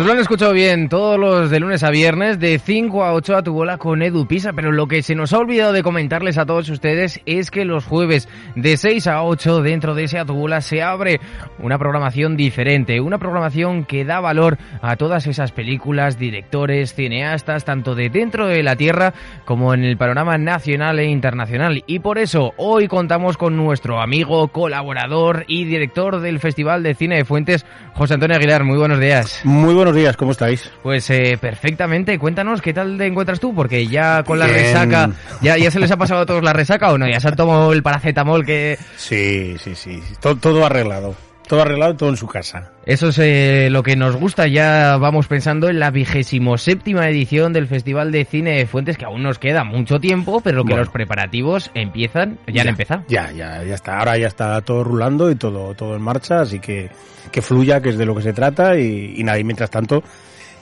Pues lo han escuchado bien, todos los de lunes a viernes, de 5 a 8 a tu bola con Edu Pisa, pero lo que se nos ha olvidado de comentarles a todos ustedes es que los jueves de 6 a 8 dentro de ese a tu bola se abre una programación diferente, una programación que da valor a todas esas películas, directores, cineastas, tanto de dentro de la tierra como en el panorama nacional e internacional. Y por eso hoy contamos con nuestro amigo, colaborador y director del Festival de Cine de Fuentes, José Antonio Aguilar. Muy buenos días. Muy buenos días, ¿cómo estáis? Pues eh, perfectamente, cuéntanos qué tal te encuentras tú, porque ya con la Bien. resaca, ya, ya se les ha pasado a todos la resaca o no, ya se han tomado el paracetamol que... Sí, sí, sí, todo, todo arreglado. Todo arreglado, todo en su casa. Eso es eh, lo que nos gusta, ya vamos pensando en la vigésimo séptima edición del Festival de Cine de Fuentes, que aún nos queda mucho tiempo, pero que Bueno. los preparativos empiezan, ya, han empezado. Ya, ya, ya está. Ahora ya está todo rulando y todo, todo en marcha, así que que fluya, que es de lo que se trata y, y nada, y mientras tanto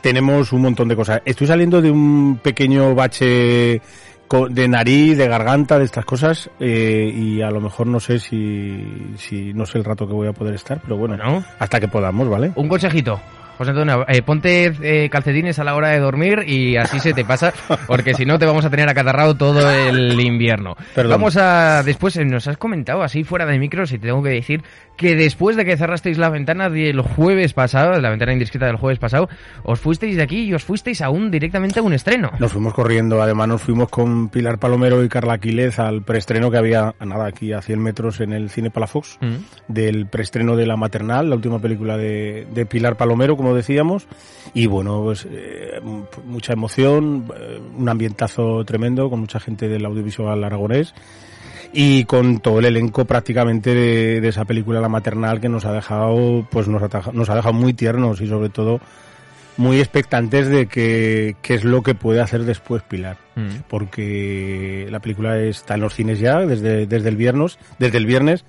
tenemos un montón de cosas. Estoy saliendo de un pequeño bache de nariz, de garganta, de estas cosas eh, y a lo mejor no sé si, si no sé el rato que voy a poder estar, pero bueno, Bueno. hasta que podamos, ¿vale? Un consejito. José Antonio, eh, ponte eh, calcetines a la hora de dormir y así se te pasa, porque si no te vamos a tener acatarrado todo el invierno. Perdón. Vamos a, después eh, nos has comentado así fuera de micros y te tengo que decir que después de que cerrasteis la ventana del jueves pasado, la ventana indiscreta del jueves pasado, os fuisteis de aquí y os fuisteis aún directamente a un estreno. Nos fuimos corriendo, además nos fuimos con Pilar Palomero y Carla Aquiles al preestreno que había, nada, aquí a 100 metros en el Cine Palafox, Mm. del preestreno de La Maternal, la última película de, de Pilar Palomero, como decíamos, y bueno, pues eh, mucha emoción, eh, un ambientazo tremendo con mucha gente del audiovisual aragonés y con todo el elenco prácticamente de, esa película La Maternal que nos ha dejado, pues nos ha dejado muy tiernos y sobre todo muy expectantes de que, qué es lo que puede hacer después Pilar. Mm. Porque la película está en los cines ya desde, desde el viernes, desde el viernes,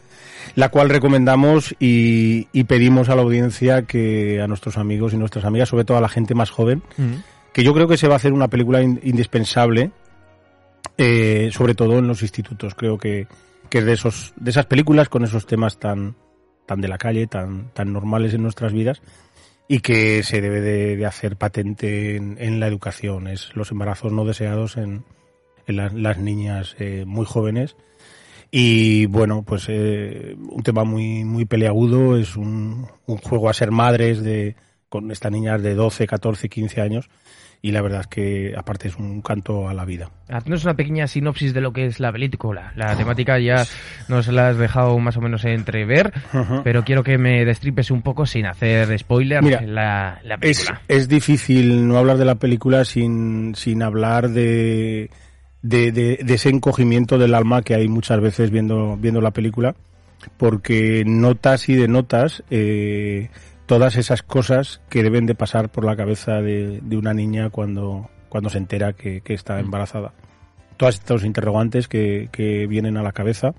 la cual recomendamos y, y pedimos a la audiencia que a nuestros amigos y nuestras amigas, sobre todo a la gente más joven, Mm. que yo creo que se va a hacer una película in- indispensable, eh, sobre todo en los institutos. Creo que, que es de esos, de esas películas con esos temas tan, tan de la calle, tan, tan normales en nuestras vidas y que se debe de, hacer patente en, la educación. Es los embarazos no deseados en, en la- las niñas eh, muy jóvenes. Y bueno, pues eh, un tema muy, muy peleagudo, es un, un juego a ser madres de, con estas niñas de 12, 14, 15 años. Y la verdad es que aparte es un canto a la vida. Haznos una pequeña sinopsis de lo que es la película. La temática ya nos la has dejado más o menos entrever, pero quiero que me destripes un poco sin hacer spoiler Mira, la, la Es, película. es difícil no hablar de la película sin, sin hablar de, de, de- de ese encogimiento del alma que hay muchas veces viendo, viendo la película, porque notas y denotas eh, todas esas cosas que deben de pasar por la cabeza de, de una niña cuando, cuando se entera que, que está embarazada. Todos estos interrogantes que, que vienen a la cabeza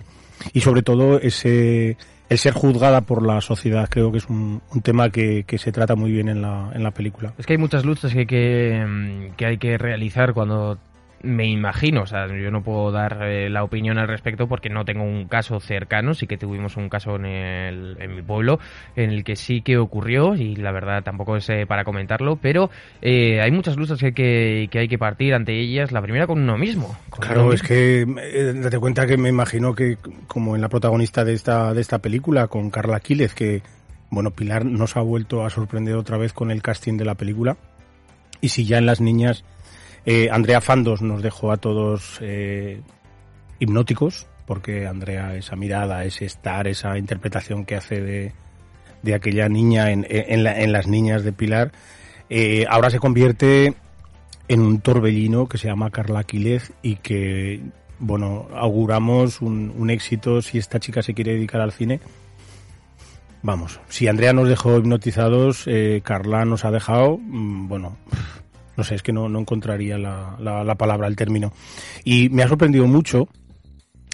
y sobre todo ese el ser juzgada por la sociedad creo que es un, un tema que, que se trata muy bien en la, en la película. Es que hay muchas luchas que, que, mm, que hay que realizar cuando me imagino, o sea, yo no puedo dar eh, la opinión al respecto porque no tengo un caso cercano, sí que tuvimos un caso en, el, en mi pueblo en el que sí que ocurrió y la verdad tampoco es eh, para comentarlo, pero eh, hay muchas luchas que, que, que hay que partir ante ellas, la primera con uno mismo. con Claro, uno es que eh, date cuenta que me imagino que como en la protagonista de esta de esta película con Carla Quílez que bueno, Pilar nos ha vuelto a sorprender otra vez con el casting de la película. Y si ya en las niñas eh, Andrea Fandos nos dejó a todos eh, hipnóticos, porque Andrea, esa mirada, ese estar, esa interpretación que hace de, de aquella niña en, en, la- en las niñas de Pilar, eh, ahora se convierte en un torbellino que se llama Carla Quílez y que, bueno, auguramos un, un éxito si esta chica se quiere dedicar al cine. Vamos, si Andrea nos dejó hipnotizados, eh, Carla nos ha dejado, mm, bueno, no sé, es que no, no encontraría la, la- la palabra, el término. Y me ha sorprendido mucho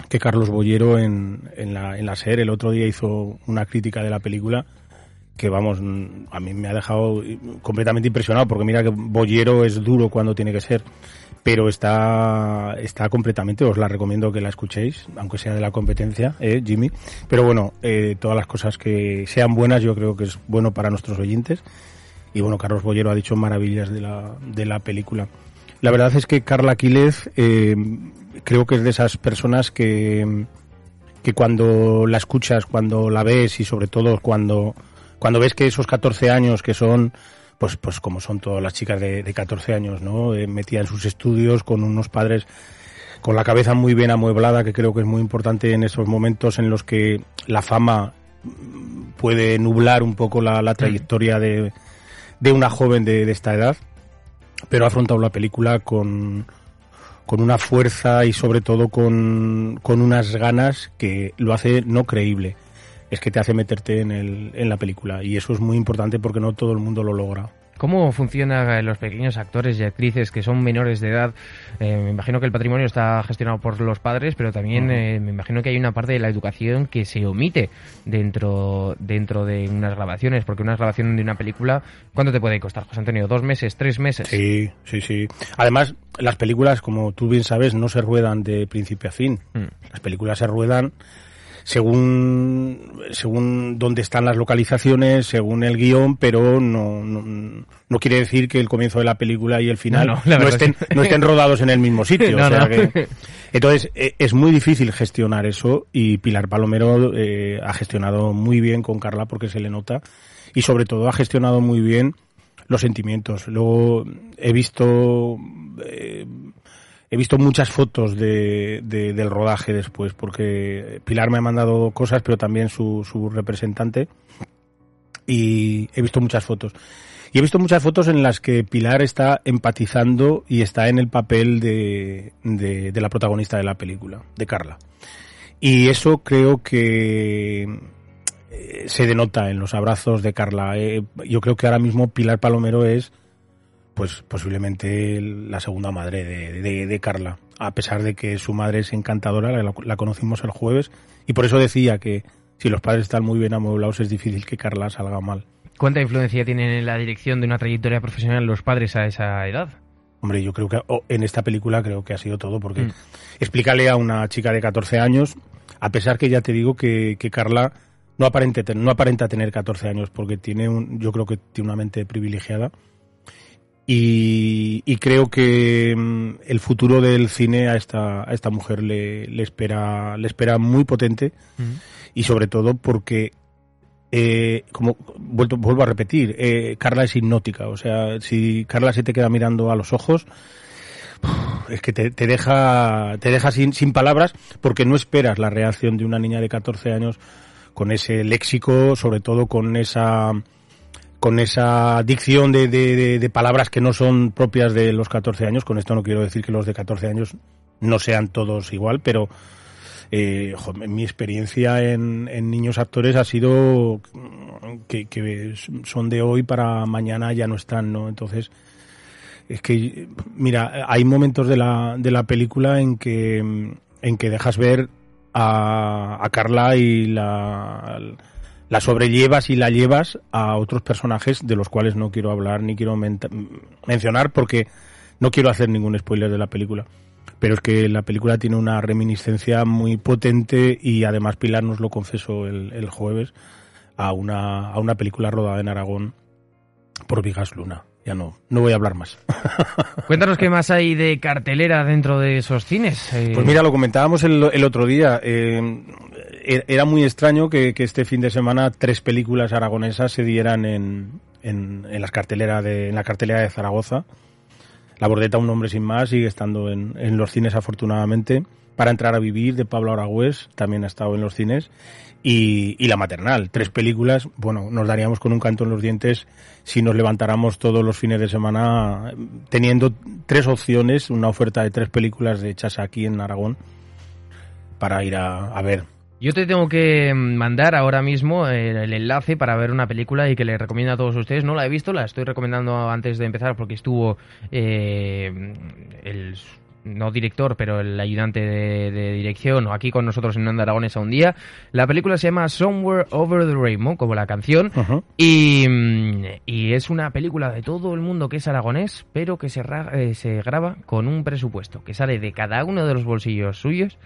que Carlos Bollero en, en, la, en la SER el otro día hizo una crítica de la película que vamos, mm, a mí me ha dejado completamente impresionado porque mira que Bollero es duro cuando tiene que ser, pero está, está completamente, os la recomiendo que la escuchéis, aunque sea de la competencia, eh, Jimmy. Pero bueno, eh, todas las cosas que sean buenas yo creo que es bueno para nuestros oyentes. Y bueno, Carlos Bollero ha dicho maravillas de la, de la película. La verdad es que Carla Quílez eh, creo que es de esas personas que, que cuando la escuchas, cuando la ves y sobre todo cuando, cuando ves que esos 14 años que son, pues, pues como son todas las chicas de, de 14 años, ¿no? Eh, metida en sus estudios con unos padres con la cabeza muy bien amueblada, que creo que es muy importante en esos momentos en los que la fama puede nublar un poco la, la trayectoria de, de una joven de, de esta edad, pero ha afrontado la película con, con una fuerza y sobre todo con, con unas ganas que lo hace no creíble. Es que te hace meterte en, el, en la película y eso es muy importante porque no todo el mundo lo logra. ¿Cómo funcionan los pequeños actores y actrices que son menores de edad? Eh, me imagino que el patrimonio está gestionado por los padres, pero también eh, me imagino que hay una parte de la educación que se omite dentro, dentro de unas grabaciones, porque una grabación de una película, ¿cuánto te puede costar, José Antonio? ¿Dos meses? ¿Tres meses? Sí, sí, sí. Además, las películas, como tú bien sabes, no se ruedan de principio a fin. Mm. Las películas se ruedan según según dónde están las localizaciones, según el guion, pero no, no, no quiere decir que el comienzo de la película y el final No, estén, no estén rodados en el mismo sitio. O sea que- entonces, eh, es muy difícil gestionar eso y Pilar Palomero eh, ha gestionado muy bien con Carla porque se le nota y sobre todo ha gestionado muy bien los sentimientos. Luego he visto eh, he visto muchas fotos de, de- del rodaje después porque Pilar me ha mandado cosas, pero también su, su representante y he visto muchas fotos. Y he visto muchas fotos en las que Pilar está empatizando y está en el papel de, de, de la protagonista de la película, de Carla. Y eso creo que eh, se denota en los abrazos de Carla. Eh, yo creo que ahora mismo Pilar Palomero es pues posiblemente la segunda madre de, de- de Carla, a pesar de que su madre es encantadora, la, la conocimos el jueves, y por eso decía que si los padres están muy bien amueblados es difícil que Carla salga mal. ¿Cuánta influencia tienen en la dirección de una trayectoria profesional los padres a esa edad? Hombre, yo creo que oh, en esta película creo que ha sido todo, porque Mm. explícale a una chica de 14 años, a pesar que ya te digo que, que Carla no, aparente, ten- no aparenta tener 14 años, porque tiene un, yo creo que tiene una mente privilegiada. Y, y creo que mm, el futuro del cine a esta, a esta mujer le, le espera, le espera muy potente y sobre todo porque eh, como vuelvo, vuelvo a repetir, eh, Carla es hipnótica, o sea, si Carla se te queda mirando a los ojos, es que te, te deja, te deja sin, sin palabras porque no esperas la reacción de una niña de 14 años con ese léxico, sobre todo con esa con esa dicción de, de- palabras que no son propias de los 14 años. Con esto no quiero decir que los de 14 años no sean todos igual, pero eh, mi experiencia en, en niños actores ha sido que, que son de hoy para mañana ya no están, ¿no? Entonces, es que, mira, hay momentos de la, de la película en que, en que dejas ver a, a Carla y la, la sobrellevas y la llevas a otros personajes de los cuales no quiero hablar ni quiero menta- mencionar porque No quiero hacer ningún spoiler de la película, pero es que la película tiene una reminiscencia muy potente y además Pilar nos lo confesó el, el jueves a una, a una película rodada en Aragón por Vigas Luna. Ya no, no voy a hablar más. Cuéntanos qué más hay de cartelera dentro de esos cines. Pues mira, lo comentábamos el, el otro día. eh, era muy extraño que, este fin de semana tres películas aragonesas se dieran en, en, las cartelera de, en la cartelera de Zaragoza. La Bordeta, un hombre sin más, sigue estando en, en los cines afortunadamente. Para entrar a vivir, de Pablo Aragüés, también ha estado en los cines. Y, y La Maternal, tres películas. Bueno, nos daríamos con un canto en los dientes si nos levantáramos todos los fines de semana teniendo tres opciones, una oferta de tres películas hechas aquí en Aragón para ir a, a ver. Yo te tengo que mandar ahora mismo el, el enlace para ver una película y que le recomiendo a todos ustedes. No la he visto, la estoy recomendando antes de empezar porque estuvo eh, el no director, pero el ayudante de, de dirección, aquí con nosotros en Onda Aragonesa un día. La película se llama Somewhere Over the Rainbow, como la canción, y, mm, y es una película de todo el mundo que es aragonés, pero que se, ra- eh, se graba con un presupuesto que sale de cada uno de los bolsillos suyos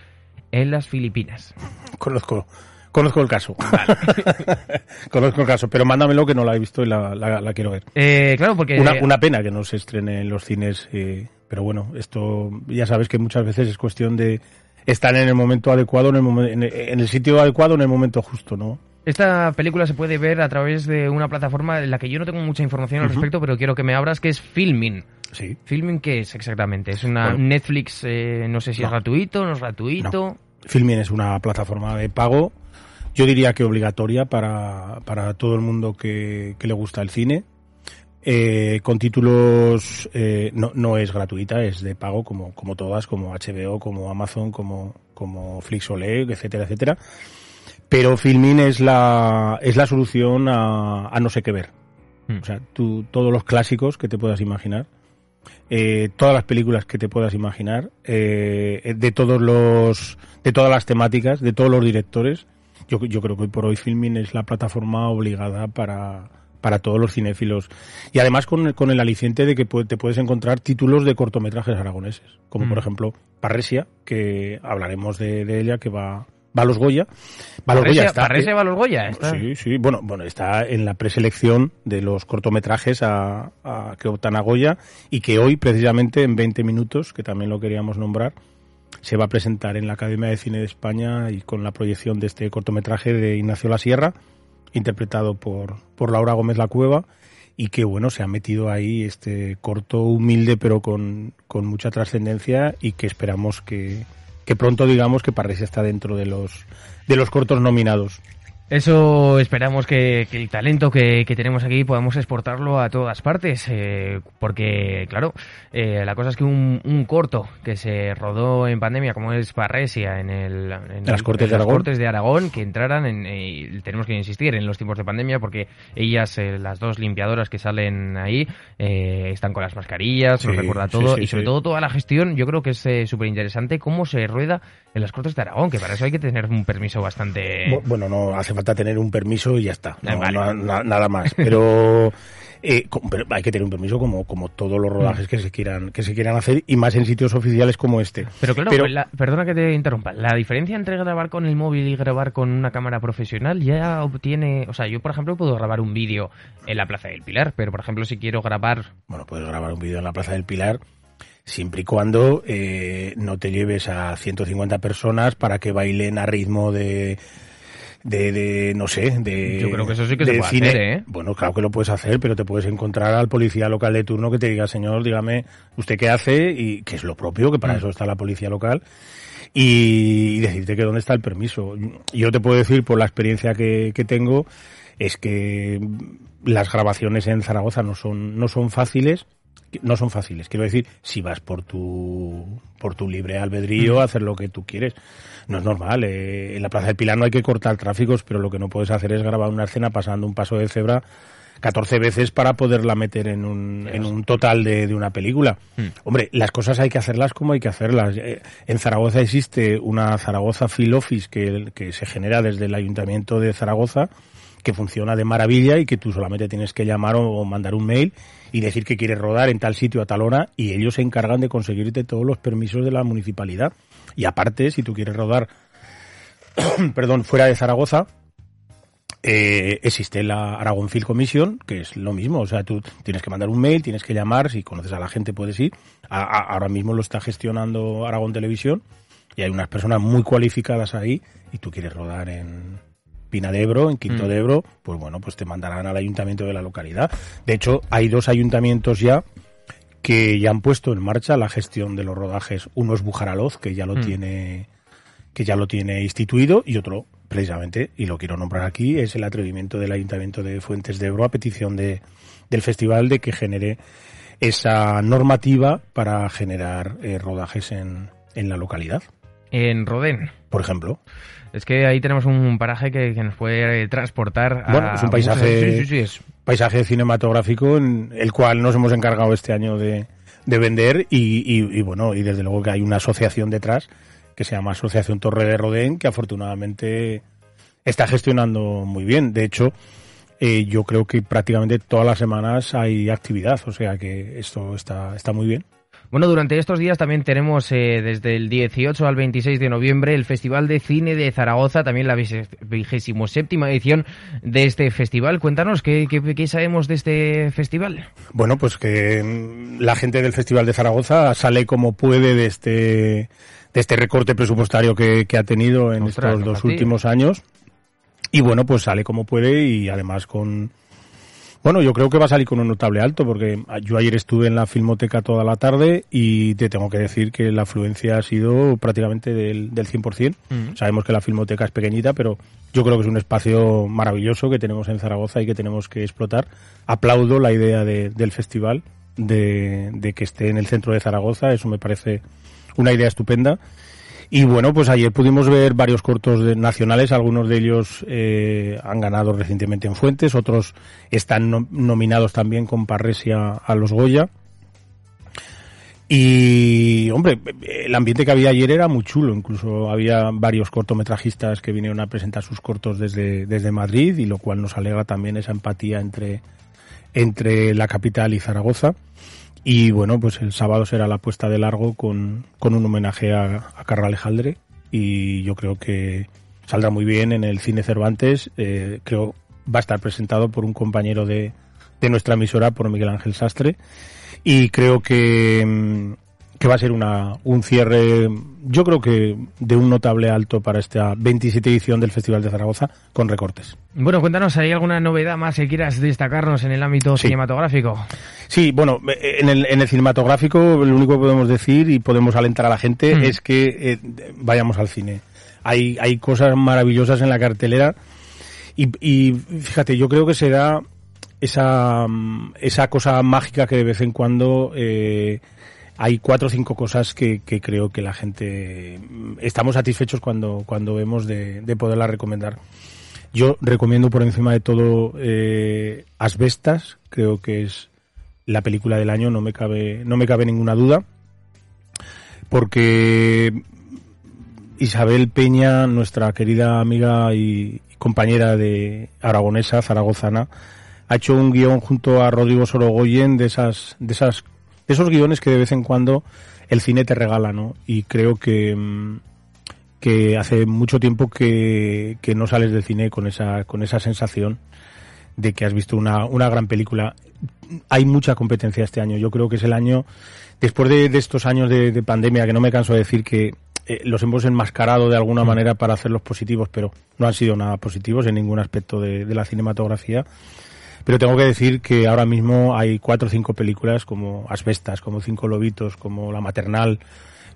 en las Filipinas. Conozco, conozco el caso. conozco el caso, pero mándamelo que no la he visto y la, la- la quiero ver. Eh, claro, porque Una, una pena que no se estrene en los cines, eh, pero bueno, esto ya sabes que muchas veces es cuestión de estar en el momento adecuado, en el, momen- en el- en el sitio adecuado, en el momento justo, ¿no? Esta película se puede ver a través de una plataforma en la que yo no tengo mucha información al respecto, pero quiero que me abras, que es Filmin. Sí. ¿Filmin qué es exactamente? ¿Es una Bueno. Netflix, eh, no sé si es No. gratuito, no es gratuito? Filmin es una plataforma de pago, yo diría que obligatoria para, para todo el mundo que, que le gusta el cine. Eh, con títulos eh, no, no es gratuita, es de pago como, como todas, como HBO, como Amazon, como, como Flixolé, etcétera, etcétera. Pero Filmin es la, es la solución a, a no sé qué ver. Hmm. O sea, tú, todos los clásicos que te puedas imaginar, eh, todas las películas que te puedas imaginar, eh, de todos los, de todas las temáticas, de todos los directores. Yo, yo creo que hoy por hoy Filmin es la plataforma obligada para, para todos los cinéfilos. Y además con, el- con el aliciente de que te puedes encontrar títulos de cortometrajes aragoneses, como por Mm. ejemplo Parresia, que hablaremos de, de ella, que va, va a los Goya. Va a los Goya, Parrese- está, Parrese eh, va a los Goya, está. Sí, sí, bueno, bueno, está en la preselección de los cortometrajes a, a- que optan a Goya y que hoy, precisamente en 20 minutos, que también lo queríamos nombrar, se va a presentar en la Academia de Cine de España y con la proyección de este cortometraje de Ignacio La Sierra, interpretado por, por Laura Gómez La Cueva, y que bueno, se ha metido ahí este corto humilde pero con, con mucha trascendencia y que esperamos que, que pronto digamos que Parresia está dentro de los, de los cortos nominados. Eso esperamos que, que el talento que, que tenemos aquí podamos exportarlo a todas partes, eh, porque claro, eh, la cosa es que un, un corto que se rodó en pandemia, como es Parresia, en, el, en, las Cortes en de las Aragón. Cortes de Aragón, que entraran, en, eh, y tenemos que insistir en los tiempos de pandemia, porque ellas, eh, las dos limpiadoras que salen ahí, eh, están con las mascarillas, nos Sí, recuerda sí, todo, sí, y sobre todo toda la gestión, yo creo que es súper interesante cómo se rueda en las Cortes de Aragón, que para eso hay que tener un permiso bastante... Bu- Bueno, no hace falta tener un permiso y ya está. No, vale. no- na- nada más. Pero, eh, pero hay que tener un permiso como, como todos los rodajes que se quieran que se quieran hacer y más en sitios oficiales como este. Pero claro, Pero- la- perdona que te interrumpa. La diferencia entre grabar con el móvil y grabar con una cámara profesional ya obtiene. O sea, yo, por ejemplo, puedo grabar un vídeo en la Plaza del Pilar, pero, por ejemplo, si quiero grabar. Bueno, puedes grabar un vídeo en la Plaza del Pilar siempre y cuando eh, no te lleves a 150 personas para que bailen a ritmo de de, de, no sé, de... Yo creo que eso sí que se hacer, ¿eh? Bueno, claro que lo puedes hacer, pero te puedes encontrar al policía local de turno que te diga, señor, dígame, ¿usted qué hace? Y que es lo propio, que para Mm. eso está la policía local. Y, y decirte que dónde está el permiso. Yo te puedo decir, por la experiencia que, que tengo, es que las grabaciones en Zaragoza no son, no son fáciles, no son fáciles. Quiero decir, si vas por tu, por tu libre albedrío a hacer lo que tú quieres. No es normal. eh, en la Plaza del Pilar no hay que cortar tráficos, pero lo que no puedes hacer es grabar una escena pasando un paso de cebra 14 veces para poderla meter en un, en un total de, de una película. Hombre, las cosas hay que hacerlas como hay que hacerlas. Eh, En Zaragoza existe una Zaragoza Film Office que, que se genera desde el Ayuntamiento de Zaragoza que funciona de maravilla y que tú solamente tienes que llamar o, o mandar un mail y decir que quieres rodar en tal sitio a tal hora y ellos se encargan de conseguirte todos los permisos de la municipalidad. Y aparte, si tú quieres rodar, perdón, fuera de Zaragoza, eh, existe la Aragon Film Commission, que es lo mismo. O sea, tú tienes que mandar un mail, tienes que llamar, si conoces a la gente puedes ir. Ahora mismo lo está gestionando Aragón Televisión y hay unas personas muy cualificadas ahí y tú quieres rodar en Pina de Ebro, en Quinto Mm. de Ebro, pues bueno, pues te mandarán al ayuntamiento de la localidad. De hecho, hay dos ayuntamientos ya que ya han puesto en marcha la gestión de los rodajes. Uno es Bujaraloz, que ya lo Mm. tiene que ya lo tiene instituido y otro precisamente y lo quiero nombrar aquí es el atrevimiento del Ayuntamiento de Fuentes de Ebro a petición de del festival de que genere esa normativa para generar eh, rodajes en, en la localidad, En Rodén. por ejemplo. Es que ahí tenemos un paraje que, que nos puede eh, transportar a... Bueno, es un paisaje- Sí, sí, sí. Es, Paisaje cinematográfico en el cual nos hemos encargado este año de, de vender y, y- y, bueno, y desde luego que hay una asociación detrás que se llama Asociación Torre de Rodén que afortunadamente está gestionando muy bien. De hecho, eh, yo creo que prácticamente todas las semanas hay actividad, o sea que esto está, está muy bien. Bueno, durante estos días también tenemos eh, desde el 18 al 26 de noviembre el Festival de Cine de Zaragoza, también la vigésimo séptima edición de este festival. Cuéntanos, ¿qué, qué, qué sabemos de este festival? Bueno, pues que mm, la gente del Festival de Zaragoza sale como puede de este, de este recorte presupuestario que, que ha tenido en Ostras, estos dos últimos años. Y bueno, pues sale como puede y además con... Bueno, yo creo que va a salir con un notable alto porque yo ayer estuve en la Filmoteca toda la tarde y te tengo que decir que la afluencia ha sido prácticamente del, del 100%. Mm. Sabemos que la Filmoteca es pequeñita, pero yo creo que es un espacio maravilloso que tenemos en Zaragoza y que tenemos que explotar. Aplaudo la idea de- del festival de, de que esté en el centro de Zaragoza, eso me parece una idea estupenda. Y bueno, pues ayer pudimos ver varios cortos de- nacionales, algunos de ellos eh, han ganado recientemente en Fuentes, otros están no- nominados también con Parresia a los Goya. Y, hombre, el ambiente que había ayer era muy chulo. Incluso había varios cortometrajistas que vinieron a presentar sus cortos desde, desde Madrid, y lo cual nos alegra también esa empatía entre, entre la capital y Zaragoza. Y bueno, pues el sábado será la puesta de largo con, con un homenaje a, a Carla Alejandre. Y yo creo que saldrá muy bien en el Cine Cervantes. Eh, creo va a estar presentado por un compañero de, de nuestra emisora, por Miguel Ángel Sastre y creo que, mm, que va a ser una, un cierre, yo creo que de un notable alto para esta 27 edición del Festival de Zaragoza con recortes. Bueno, cuéntanos, ¿hay alguna novedad más que quieras destacarnos en el ámbito Sí. cinematográfico? Sí, bueno, en el, en el cinematográfico lo único que podemos decir y podemos alentar a la gente Mm. es que eh, vayamos al cine. Hay, hay cosas maravillosas en la cartelera y, y fíjate, yo creo que se da esa, mm, esa cosa mágica que de vez en cuando eh, hay cuatro o cinco cosas que, creo que la gente mm, estamos satisfechos cuando, cuando vemos de, de poderla recomendar. Yo recomiendo por encima de todo eh, Asbestas, creo que es la película del año, no me cabe, no me cabe ninguna duda, porque Isabel Peña, nuestra querida amiga y compañera de aragonesa, zaragozana, ha hecho un guion junto a Rodrigo Sorogoyen de esas, de esas, esos guiones que de vez en cuando el cine te regala, ¿no? Y creo que, mm, que hace mucho tiempo que, que no sales del cine con esa, con esa sensación de que has visto una, una gran película. Hay mucha competencia este año. Yo creo que es el año, después de, de estos años de, de pandemia, que no me canso de decir que eh, los hemos enmascarado de alguna manera para hacerlos positivos, pero no han sido nada positivos en ningún aspecto de, de la cinematografía. Pero tengo que decir que ahora mismo hay cuatro o cinco películas como Asbestas, como Cinco Lobitos, como La Maternal,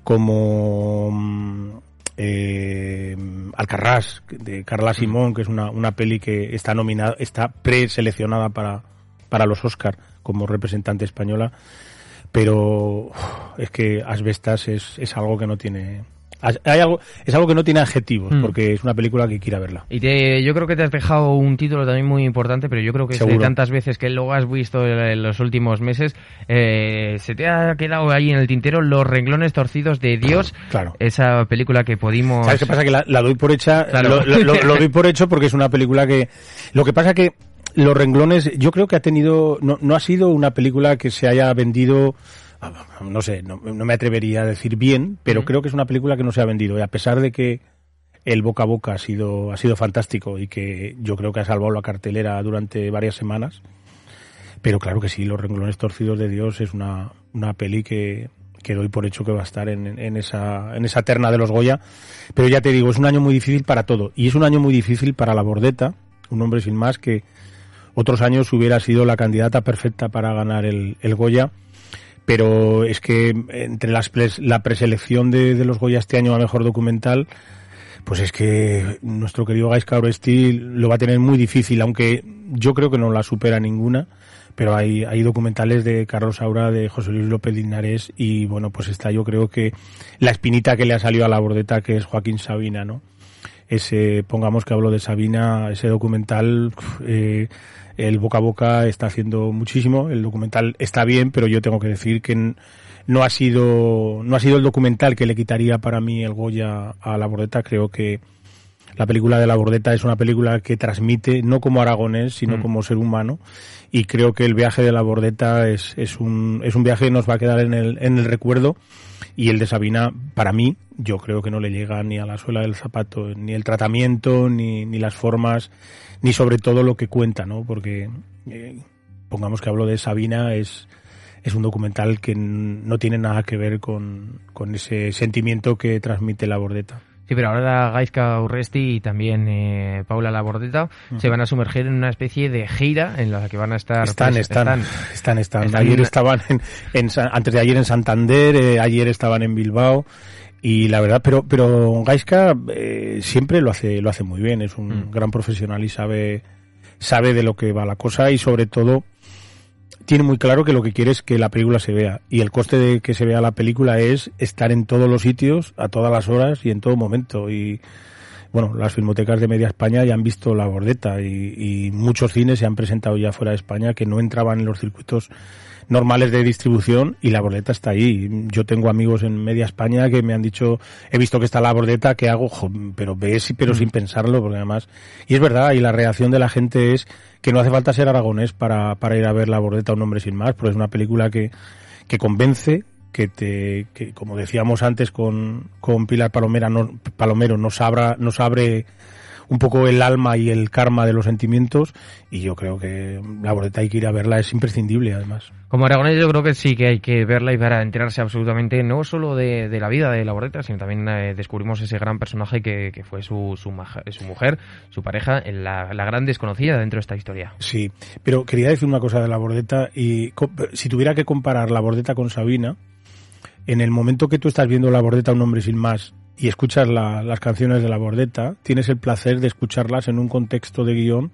como mm, eh, Alcarrás, de Carla Simón, que es una, una peli que está nominada, está preseleccionada para, para los Oscar como representante española. Pero es que Asbestas es, es algo que no tiene Hay algo, es algo que no tiene adjetivos, Mm. porque es una película que quiera verla. Y te, yo creo que te has dejado un título también muy importante, pero yo creo que es de tantas veces que lo has visto en, los últimos meses, eh, se te ha quedado ahí en el tintero Los renglones torcidos de Dios, Claro. esa película que pudimos... ¿Sabes qué pasa? Que la, la doy por hecha, Claro. lo, lo- lo- lo doy por hecho porque es una película que... Lo que pasa que Los renglones, yo creo que ha tenido... No, no ha sido una película que se haya vendido... No sé, no, no me atrevería a decir bien, pero creo que es una película que no se ha vendido. Y a pesar de que el boca a boca ha sido, ha sido fantástico y que yo creo que ha salvado la cartelera durante varias semanas. Pero claro que sí, Los renglones torcidos de Dios es una, una peli que, que doy por hecho que va a estar en, en esa, en esa terna de los Goya. Pero ya te digo, es un año muy difícil para todo. Y es un año muy difícil para la Bordeta, un hombre sin más que otros años hubiera sido la candidata perfecta para ganar el, el Goya. Pero es que entre las pres- la preselección de, de los Goya este año a mejor documental, pues es que nuestro querido Gaisca Oresti lo va a tener muy difícil, aunque yo creo que no la supera ninguna. Pero hay, hay documentales de Carlos Saura, de José Luis López Linares, y bueno, pues está yo creo que la espinita que le ha salido a la bordeta, que es Joaquín Sabina, ¿no? Ese, pongamos que hablo de Sabina, ese documental, eh, el boca a boca está haciendo muchísimo, el documental está bien, pero yo tengo que decir que no ha sido, no ha sido el documental que le quitaría para mí el Goya a la bordeta, creo que la película de la bordeta es una película que transmite, no como aragonés, sino Mm. como ser humano, y creo que el viaje de la bordeta es, es, un, es un viaje que nos va a quedar en el, en el recuerdo, y el de Sabina, para mí, yo creo que no le llega ni a la suela del zapato, ni el tratamiento, ni, ni las formas, ni sobre todo lo que cuenta, ¿no? Porque, eh, pongamos que hablo de Sabina, es, es un documental que no tiene nada que ver con, con ese sentimiento que transmite la bordeta. Sí, pero ahora Gaizka Urresti y también eh, Paula Labordeta se van a sumergir en una especie de gira en la que van a estar... Están, pues, están, están, están, están- Ayer estaban en, antes de ayer en Santander, eh, ayer estaban en Bilbao y la verdad, pero pero Gaiska eh, siempre lo hace lo hace muy bien, es un Mm. gran profesional y sabe sabe de lo que va la cosa y sobre todo tiene muy claro que lo que quiere es que la película se vea. Y el coste de que se vea la película es estar en todos los sitios a todas las horas y en todo momento. Y bueno, las filmotecas de media España ya han visto la bordeta y, y muchos cines se han presentado ya fuera de España que no entraban en los circuitos normales de distribución y la bordeta está ahí. Yo tengo amigos en media España que me han dicho, he visto que está la bordeta, ¿qué hago? Jo, pero ves, pero Mm. sin pensarlo, porque además, y es verdad, y la reacción de la gente es que no hace falta ser aragonés para, para ir a ver la bordeta un hombre sin más, porque es una película que, que convence, que te, que como decíamos antes con, con Pilar Palomera, no, Palomero, nos abra, nos abre un poco el alma y el karma de los sentimientos y yo creo que la boleta hay que ir a verla, es imprescindible además. Como aragonés yo creo que sí que hay que verla y para enterarse absolutamente no solo de, de la vida de la Bordeta, sino también eh, descubrimos ese gran personaje que, que fue su, su, maja- su mujer, su pareja, la, la gran desconocida dentro de esta historia. Sí, pero quería decir una cosa de la bordeta y si tuviera que comparar la bordeta con Sabina, en el momento que tú estás viendo la bordeta un hombre sin más y escuchas la- las canciones de la bordeta, tienes el placer de escucharlas en un contexto de guion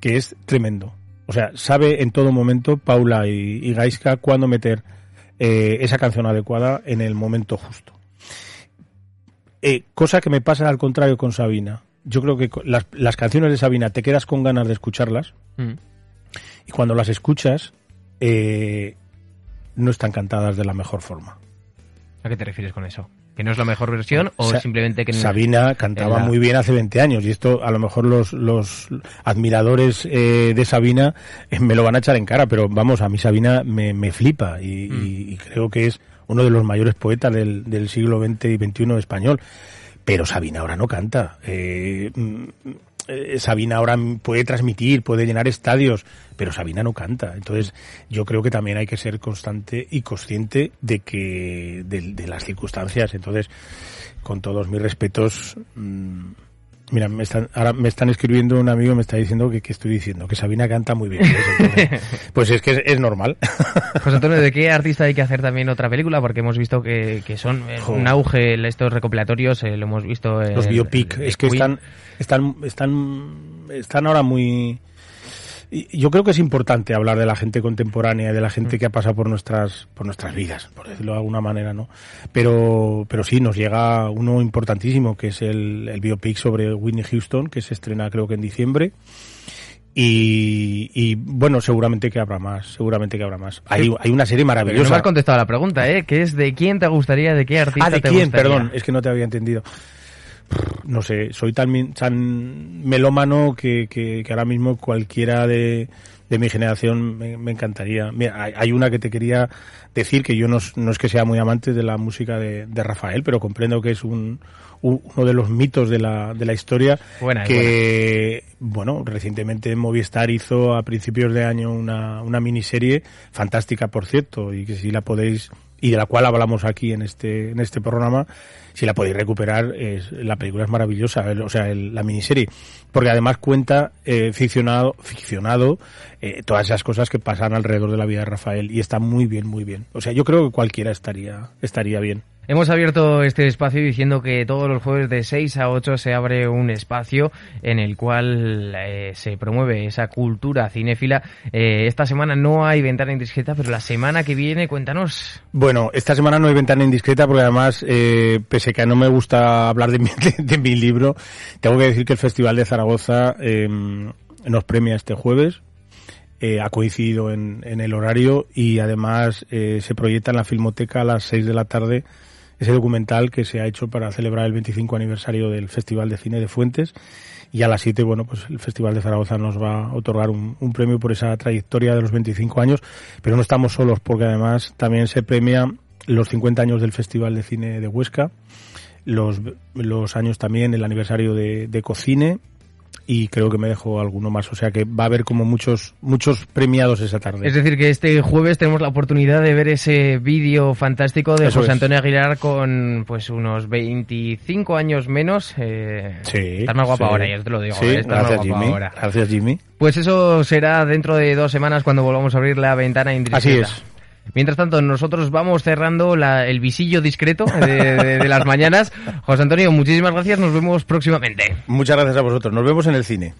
que es tremendo. O sea, sabe en todo momento Paula y, y Gaisca cuándo meter eh, esa canción adecuada en el momento justo. Eh, cosa que me pasa al contrario con Sabina. Yo creo que las canciones de Sabina te quedas con ganas de escucharlas Mm. y cuando las escuchas eh, no están cantadas de la mejor forma. ¿A qué te refieres con eso? ¿Que no es la mejor versión o Sa- simplemente que no- Sabina cantaba la- muy bien hace 20 años y esto a lo mejor los, los admiradores eh, de Sabina eh, me lo van a echar en cara, pero vamos, a mí Sabina me, me flipa y, Mm. y- y creo que es uno de los mayores poetas del, del siglo XX y XXI español. Pero Sabina ahora no canta. Eh, eh, Sabina ahora puede transmitir, puede llenar estadios, pero Sabina no canta. Entonces, yo creo que también hay que ser constante y consciente de que de, de las circunstancias. Entonces, con todos mis respetos, mm, mira, me están, ahora me están escribiendo un amigo, me está diciendo que, que estoy diciendo que Sabina canta muy bien. Entonces, pues es que es, es normal. José Antonio, ¿de qué artista hay que hacer también otra película? Porque hemos visto que, que son eh, un auge estos recopilatorios, eh, lo hemos visto en Los biopic, es que Queen. están, están, están, están ahora muy, yo creo que es importante hablar de la gente contemporánea, de la gente que ha pasado por nuestras, por nuestras vidas, por decirlo de alguna manera, ¿no? Pero, pero sí, nos llega uno importantísimo, que es el, el biopic sobre Whitney Houston, que se estrena creo que en diciembre. Y, y, bueno, seguramente que habrá más, seguramente que habrá más. Hay, hay una serie Pero maravillosa. no me has contestado a la pregunta, ¿eh? Que es de quién te gustaría, de qué artista Ah, ¿de te quién? gustaría. Perdón, es que no te había entendido. No sé, soy tan, tan melómano que, que, que ahora mismo cualquiera de, de mi generación me, me encantaría. Mira, hay, hay una que te quería decir, que yo no, es- no es que sea muy amante de la música de, de Rafael, pero comprendo que es un, un- uno de los mitos de la, de la historia Buena, que, bueno, recientemente Movistar hizo a principios de año una, una miniserie fantástica, por cierto, y que si la podéis, y de la cual hablamos aquí en este, en este programa, si la podéis recuperar, es, la película es maravillosa, o sea, el- la miniserie, porque además cuenta eh, ficcionado, ficcionado eh, todas esas cosas que pasan alrededor de la vida de Rafael, y está muy bien, muy bien. O sea, yo creo que cualquiera estaría, estaría bien. Hemos abierto este espacio diciendo que todos los jueves de 6 a 8 se abre un espacio en el cual eh, se promueve esa cultura cinéfila. Eh, esta semana no hay ventana indiscreta, pero la semana que viene, cuéntanos. Bueno, esta semana no hay ventana indiscreta porque además, eh, pese que no me gusta hablar de mi, de, mi libro, tengo que decir que el Festival de Zaragoza eh, nos premia este jueves. Eh, ha coincidido en, en el horario y además eh, se proyecta en la Filmoteca a las 6 de la tarde ese documental que se ha hecho para celebrar el 25 aniversario del Festival de Cine de Fuentes. Y a las 7, bueno, pues el Festival de Zaragoza nos va a otorgar un, premio por esa trayectoria de los 25 años, pero no estamos solos porque además también se premia los 50 años del Festival de Cine de Huesca, los, los años también, el aniversario de, de Cocine y creo que me dejo alguno más, o sea que va a haber como muchos muchos premiados esa tarde. Es decir, que este jueves tenemos la oportunidad de ver ese vídeo fantástico de Eso José es. Antonio Aguilar con pues unos 25 años menos. Eh, Sí, estás más guapa sí. ahora, ya te lo digo. Sí, eh, Jimmy. ahora. Gracias Jimmy. Pues eso será dentro de dos semanas cuando volvamos a abrir la ventana indiscreta. Así es. Mientras tanto, nosotros vamos cerrando la- el visillo discreto de, de- de las mañanas. José Antonio, muchísimas gracias. Nos vemos próximamente. Muchas gracias a vosotros. Nos vemos en el cine.